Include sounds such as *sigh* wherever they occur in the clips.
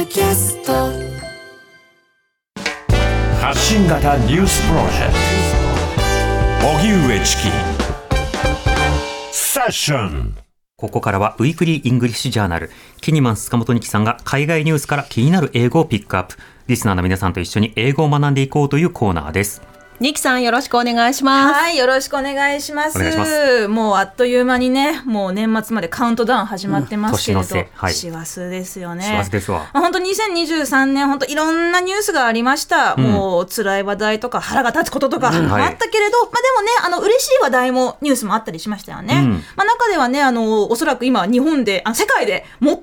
ドキャスト。発信型ニュースプロジェクト。荻上チキ。セッション。ここからはウィークリーイングリッシュジャーナル、キニマンス塚本ニキさんが海外ニュースから気になる英語をピックアップ。リスナーの皆さんと一緒に英語を学んでいこうというコーナーです。ニキさんよろしくお願いします。はい、よろしくお願いします。お願いしますもうあっという間にね、もう年末までカウントダウン始まってますけれど、うん年の瀬はい師走ですよね。師走ですわ。まあ本当2023年本当いろんなニュースがありました。んもう辛い話題とか腹が立つこととかあはいったけれど、まあでもね、あの嬉しい話題もニュースもあったりしましたよね。うんまあ中ではね、あのおそらく今日本で、あ世界で最も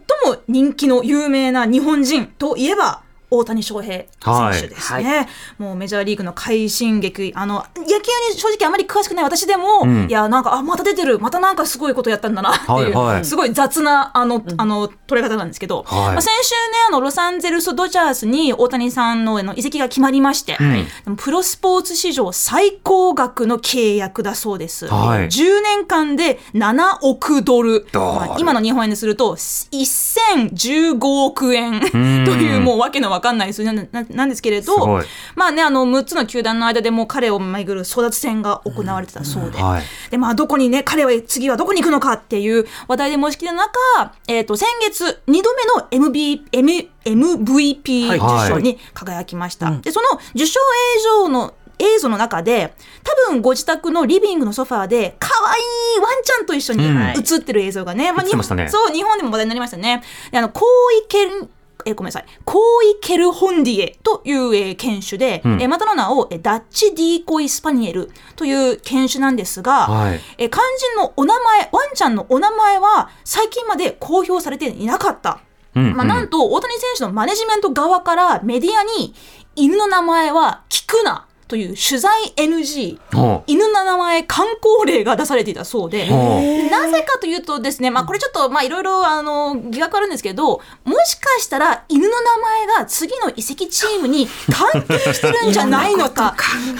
人気の有名な日本人といえば。大谷翔平選手ですね、もうメジャーリーグの快進撃。あの野球に正直あまり詳しくない私でも、ん。いやなんかあまた出てる。またなんかすごいことやったんだなっていう、はいはい。すごい雑なあの、あの取れ方なんですけど、はい。まあ、先週ねあのロサンゼルス・ドジャースに大谷さんのあの移籍が決まりまして、でもプロスポーツ史上最高額の契約だそうです、はい。10年間で7億ドル。まあ今の日本円にすると1015億円というもうわけのわかんない数字なんななんですけれどい。まあねあの6つの球団の間でもう彼を巡る争奪戦が行われてたそうで、はい。でまあどこにね彼は次はどこに行くのかっていう話題で申し切りの中、えー、と先月2度目の MB M MVP 受賞に輝きました、でその受賞映像の映像の中で多分ご自宅のリビングのソファーで可愛いワンちゃんと一緒にうん。映ってる映像がね、まあ映ってましたね。日本そう日本でも話題になりましたね。であのコーイケルえーごめんなさい。コーイケルホンディエという、えー犬種で、うんえーまたの名を、えーダッチディーコイスパニエルという犬種なんですが、はいえー肝心のお名前、ワンちゃんのお名前は最近まで公表されていなかった。うんまあ、なんと大谷選手のマネジメント側からメディアに犬の名前は聞くなという取材 NG 犬の名前観光令が出されていたそうで、ほなぜかというとですね、まあこれちょっとまあいろいろあの疑惑あるんですけど、もしかしたら犬の名前が次の移籍チームに関係してるんじゃないのか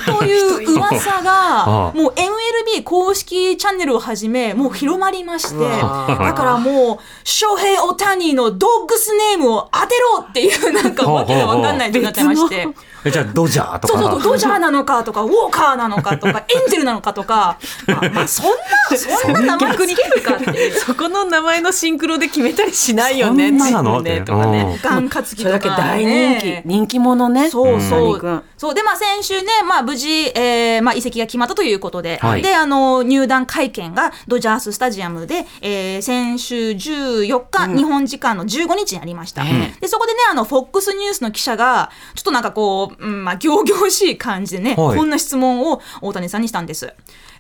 という噂あがあもう MLB 公式チャンネルをはじめもう広まりまして、だからもう翔平オタニのドッグスネームを当てろっていうなんかわけがわかんない状況になってまして。えじゃあドジャーとかそうそうそう、*laughs* ドジャーなのかとか、ウォーカーなのかとか、*laughs* エンジェルなのかとか、まあ、まあ、そんな、そんな名前つけるかっていう。そこの名前のシンクロで決めたりしないよね。そんななの自分でとかね。ガン担ぎとか、それだけ大人気、ね人気者ね。そうそう谷君。そう。で、まあ先週ね、まあ無事、えー、まあ移籍が決まったということで、はいで、あの、入団会見がドジャーススタジアムで、えー、先週14日、日本時間の15日にありました。で、そこでね、あの、FOX ニュースの記者が、ちょっとなんかこう、うん、まあ、行々しい感じでね、はいこんな質問を大谷さんにしたんです。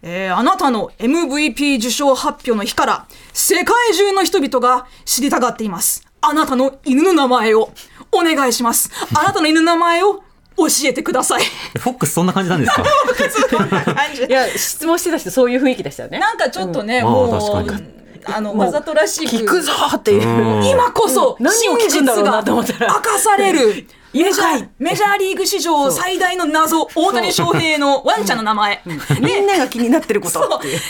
えーあなたの MVP 受賞発表の日から世界中の人々が知りたがっています。あなたの犬の名前をお願いします。あなたの犬の名前を教えてください。フォックスそんな感じなんですか？いや、質問してた人そういう雰囲気でしたよね。なんかちょっとね、うんもうまあのわざとらしく聞くぞっていう。うん今こそ真実んだろうながと思ったら明かされる。メジャはい。ーメジャーリーグ史上最大の謎、大谷翔平のワンちゃんの名前。みんなが気になってること。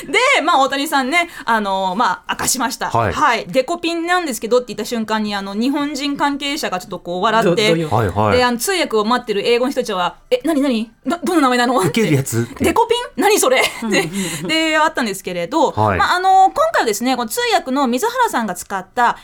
で、まあ、大谷さんね、あのまあ、明かしました。はい。デコピンなんですけどって言った瞬間に、あの、日本人関係者がちょっとこう笑って、で、あの、通訳を待ってる英語の人たちは、え、なになにど、どの名前なの？受けるやつって。デコピン？何それ？で、で、あったんですけれど、はい。まあ、あの、今回はですね、この通訳の水原さんが使った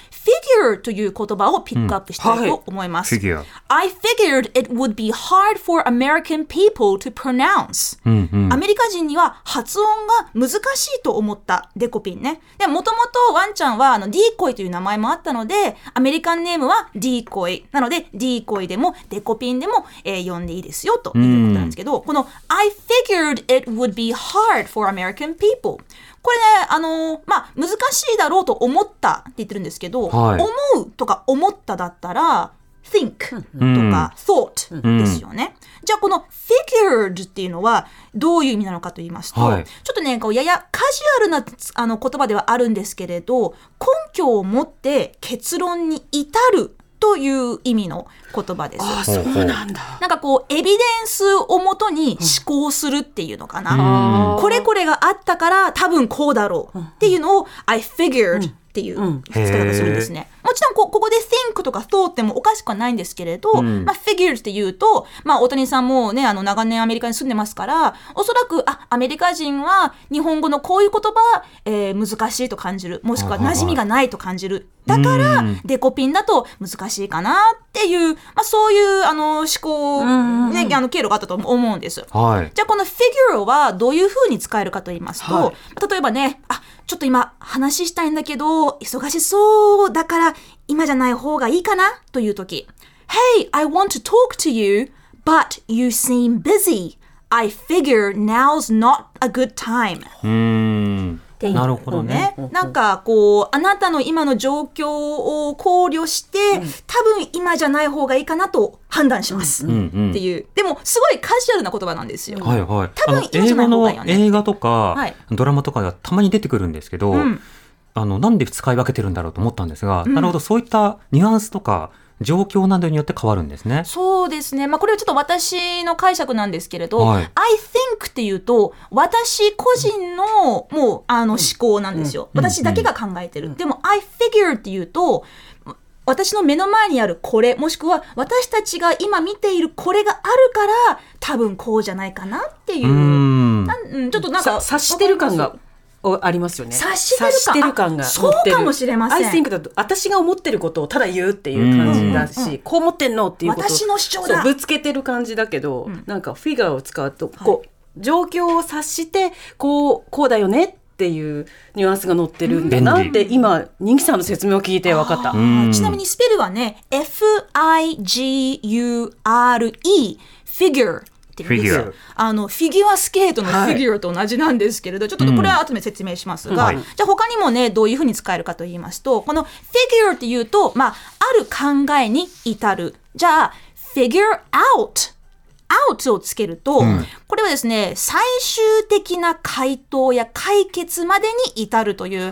figure という言葉をピックアップしたいと思います。Figure I figured it would be hard for American people to pronounce. うんうんアメリカ人には発音が難しいと思ったデコピンね。で、もともとワンちゃんはあのディーコイという名前もあったので、アメリカンネームはディーコイ。なので、ディーコイでもデコピンでも、えー呼んでいいですよということなんですけど、この I figured it would be hard for American people. これね、あのーまあ、難しいだろうと思ったって言ってるんですけど、はい思うとか思っただったら、think とうんか thought ですよね。じゃあこの figured っていうのはどういう意味なのかと言いますと、はいちょっとね、こうややカジュアルなあの言葉ではあるんですけれど、根拠を持って結論に至るという意味の言葉です。あ、そうなんだ。なんかこう、エビデンスをもとに思考するっていうのかな。これこれがあったから多分こうだろうっていうのを I figured っていううん使い方するんですね。もちろんこうここで think とか thought ってもおかしくはないんですけれど、んまあ figures って言うと、まあ大谷さんもね、あの長年アメリカに住んでますから、おそらく、あ、アメリカ人は日本語のこういう言葉、えー難しいと感じる。もしくは馴染みがないと感じる。だからうん、デコピンだと難しいかなっていう、まあそういう、あの、思考、ね、あの、経路があったと思うんです。はい。じゃあこの figure はどういうふうに使えるかと言いますと、はい例えばね、あ、ちょっと今話したいんだけど、忙しそうだから今じゃない方がいいかなという時 Hey, I want to talk to you, but you seem busy. I figure now's not a good time. うーん。なるほどね。ね、なんかこうあなたの今の状況を考慮して、多分今じゃない方がいいかなと判断します、んうんっていうでもすごいカジュアルな言葉なんですよ。はいはい。多分今じゃない方がいいよね映画とか、はいドラマとかではたまに出てくるんですけど、んあのなんで使い分けてるんだろうと思ったんですが、なるほどそういったニュアンスとか状況などによって変わるんですね。そうですね。まあ、これはちょっと私の解釈なんですけれど、はい I think っていうと、私個人の、もう、あの、思考なんですよ。私だけが考えてる。でも、I figure っていうと、私の目の前にあるこれ、もしくは私たちが今見ているこれがあるから、多分こうじゃないかなっていうう。ーん。ちょっとなんか、さ察してる感がありますよね。察してる感察してる感がそうかもしれません。I think だと私が思ってることをただ言うっていう感じだし、こう思ってんのっていうことを私の主張だ。ぶつけてる感じだけど、なんかフィガーを使うとこう、状況を察してこうこうだよねっていうニュアンスが載ってるんだなって今人気さんの説明を聞いて分かった。ちなみにスペルはね、F-I-G-U-R-E、figure っていう。んですあの、フィギュアスケートのフはい。ィギュアと同じなんですけれど、ちょっとこれは後で説明しますが、はい。じゃあ他にもね、どういうふうに使えるかと言いますと、この figure っていうと、まあ、ある考えに至る。じゃあ、figure out。out をつけると、これはですね、最終的な回答や解決までに至るという、例えば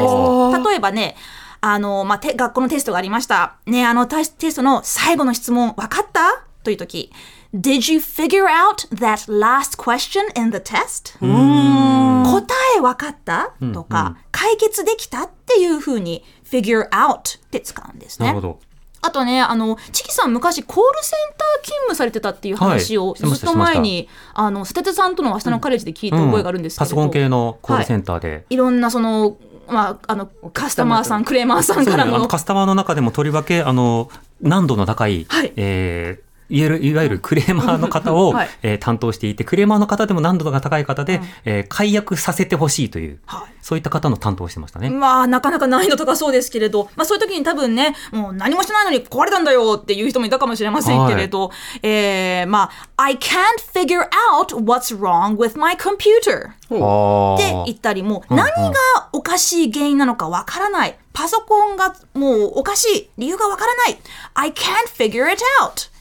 ですね、例えばね、あの、まあ、て学校のテストがありました。ね、あのテステストの最後の質問、分かった？という時 Did you figure out that last question in the test? 答え分かった？とか、解決できた？っていうふうに figure out って使うんですね。なるほ。ど。あとね、あの、チキさん昔コールセンター勤務されてたっていう話をずったと前に、あの、ステテさんとの明日のカレッジで聞いた覚えがあるんですけれど、パソコン系のコールセンターで。いろんなその、まあ、あの、カスタマーさん、クレーマーさんからの、カスタマーの中でもとりわけあの難度の高い、はい。えーいわゆるいわゆるクレーマーの方を、はいえー担当していてクレーマーの方でも難度が高い方で、えー解約させてほしいという、はいそういった方の担当をしてましたね。まあ、なかなか難易度高そうですけれど、まあそういう時に多分ね、もう何もしてないのに壊れたんだよっていう人もいたかもしれませんけれど、えー、まあ、I can't figure out what's wrong with my computer. はって言ったりも、何がおかしい原因なのかわからない。パソコンがもうおかしい。理由がわからない。I can't figure it out.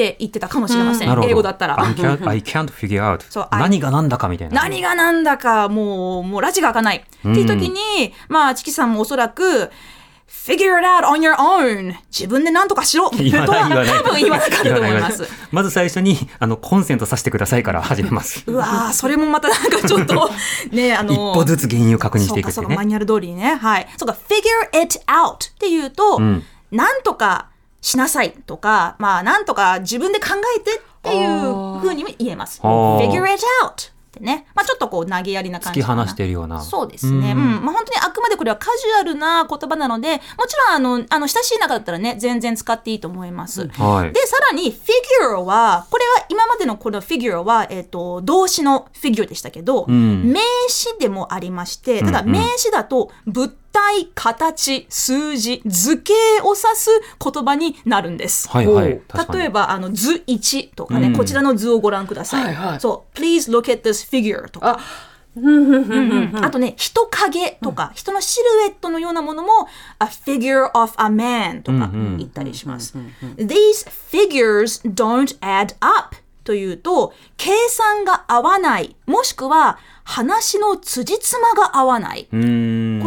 って言ってたかもしれません。なるほど英語だったら。I can't, I *laughs* can't figure out そう何が何だかみたいな。何が何だかもう、もうラジが開かない。っていう時に、まあ、チキさんもおそらく、figure it out on your own. 自分で何とかしろ。とは。多分言わなかったと思います。まず最初にあのコンセントさせてくださいから始めます。うわーそれもまたなんかちょっと、ね、*laughs* あの一歩ずつ原因を確認していくってねそうかマ。ニュアル通りにね。はい。そうか、figure it out っていうと、んなんとかしなさいとか、まあ、なんとか自分で考えてっていうふうにも言えます。figure it out ってね。まあ、ちょっとこう投げやりな感じ。突き放しているような。そうですね。うん。まあ、本当にあくまでこれはカジュアルな言葉なので、もちろんあの、あの、親しい中だったらね、全然使っていいと思います。はいで、さらに、figure は、これは今までのこの figure は、えっ、と、動詞の figure でしたけど、ん名詞でもありまして、ただうんうん名詞だと、物体、形、数字、図形を指す言葉になるんです。はいはい。例えば、あの、図1とかね、うんこちらの図をご覧ください。はいはいそう、please look at this figure とか。あ、とね、人影とか、人のシルエットのようなものも、a figure of a man とか言ったりします。These figures don't add up というと、計算が合わない、もしくは話の辻褄が合わない。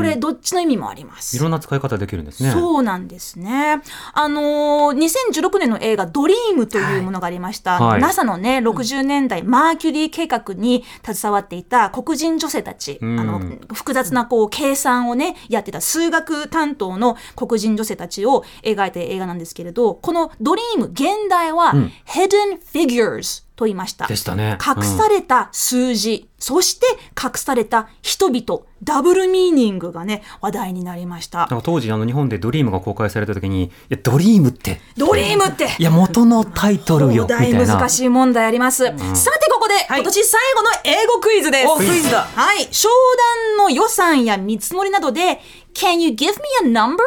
これ、どっちの意味もあります。いろんな使い方できるんですね。そうなんですね。あのー、2016年の映画ドリームというものがありました。はい NASA のね、60年代マーキュリー計画に携わっていた黒人女性たち、うんあの、複雑なこう計算をね、やってた数学担当の黒人女性たちを描いた映画なんですけれど、このドリーム、現代は、うん Hidden Figures と言いました。でしたね。隠された数字、そして隠された人々、ダブルミーニングがね、話題になりました当時あの日本でドリームが公開された時に、いやドリームって、ドリームっていや元のタイトルよみた大いな。難しい問題あります。さてここで、はい今年最後の英語クイズです。おクイズだはい。商談の予算や見積もりなどで、Can you give me a number?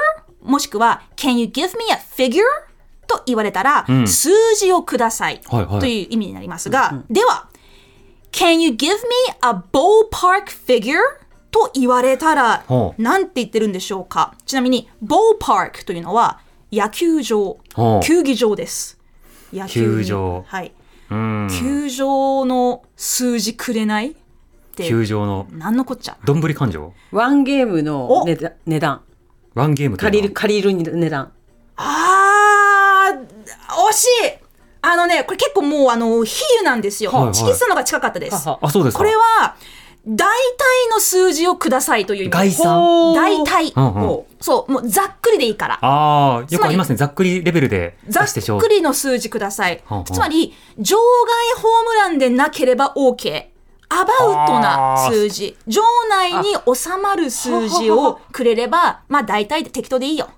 もしくは、Can you give me a figure? と言われたら、ん。数字をください。はいはい。という意味になりますが、では、Can you give me a ballpark figure? と言われたらなんて言ってるんでしょうか？ちなみに、ballpark というのは、野球場球技場です。野球場。はい。うん。球場の数字くれない？って、球場の。なんのこっちゃ。どんぶり勘定？ワンゲームの値段。ワンゲーム借りる借りる値段。あー、惜しいあのね、これ結構もう、あの、比喩なんですよ。はいはいチキスのが近かったです。あ、そうですか。これは、大体の数字をくださいという意味概算ほー大体。うんうそう、もうざっくりでいいから。ああ、よくありますね。ざっくりレベルでざっくりの数字ください。はんはんつまり、場外ホームランでなければ OK。アバウトな数字。場内に収まる数字をくれれば、まあ大体適当でいいよ。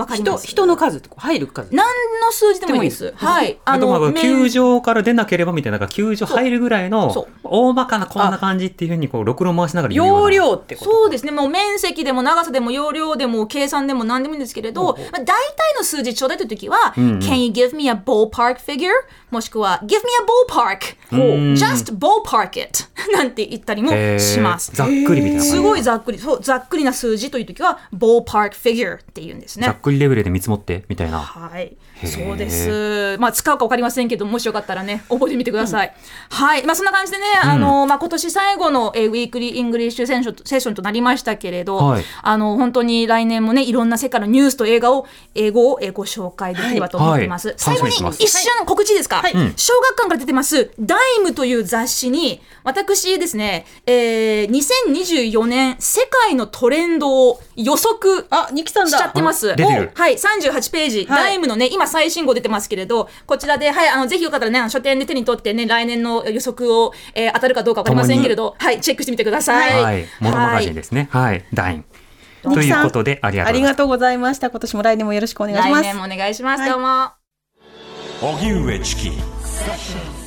わかります人人の数とか入る数何の数字でもいいです。はい。あの、面球場から出なければみたいな、球場入るぐらいの大まかなこんな感じっていうふうに、こう、ろくろ回しながら容量ってことそうですね。もう面積でも長さでも容量でも計算でも何でもいいんですけれど、まあ、大体の数字ちょうだいというときは、んうん Can you give me a ballpark figure? もしくは Give me a ballpark! うん Just ballpark it! *laughs* なんて言ったりもします。ざっくりみたいな。すごいざっくり、そう、ざっくりな数字というときは ballpark figure って言うんですねざっ。くりレベルで見積もって、みたいな。はい。そうです。まあ、使うか分かりませんけど、もしよかったらね、覚えてみてください。はい。まあ、そんな感じでね、あの、まあ、今年最後の、えー Weekly English Session セッションとなりましたけれど、はい。あの、本当に来年もね、いろんな世界のニュースと映画を、英語を、えーご紹介できればと思っています。はい。最後に一瞬告知ですか、はい。うん。小学館から出てます、 DIME という雑誌に、私ですね、えー、2024年世界のトレンドを予測あニキさんしちゃだってます。出てる。はい、38ページ、はい。 DIME のね、今最新号出てますけれど、こちらで、はい、あの、ぜひよかったらね、書店で手に取ってね、来年の予測を、えー当たるかどうかわかりませんけれど、はい、チェックしてみてください。はい。モノマガジンですね。はい。ダイン。ということで、ありがとうございます。ありがとうございました今年も来年もよろしくお願いします来年もお願いします。はいどうも。荻上チキ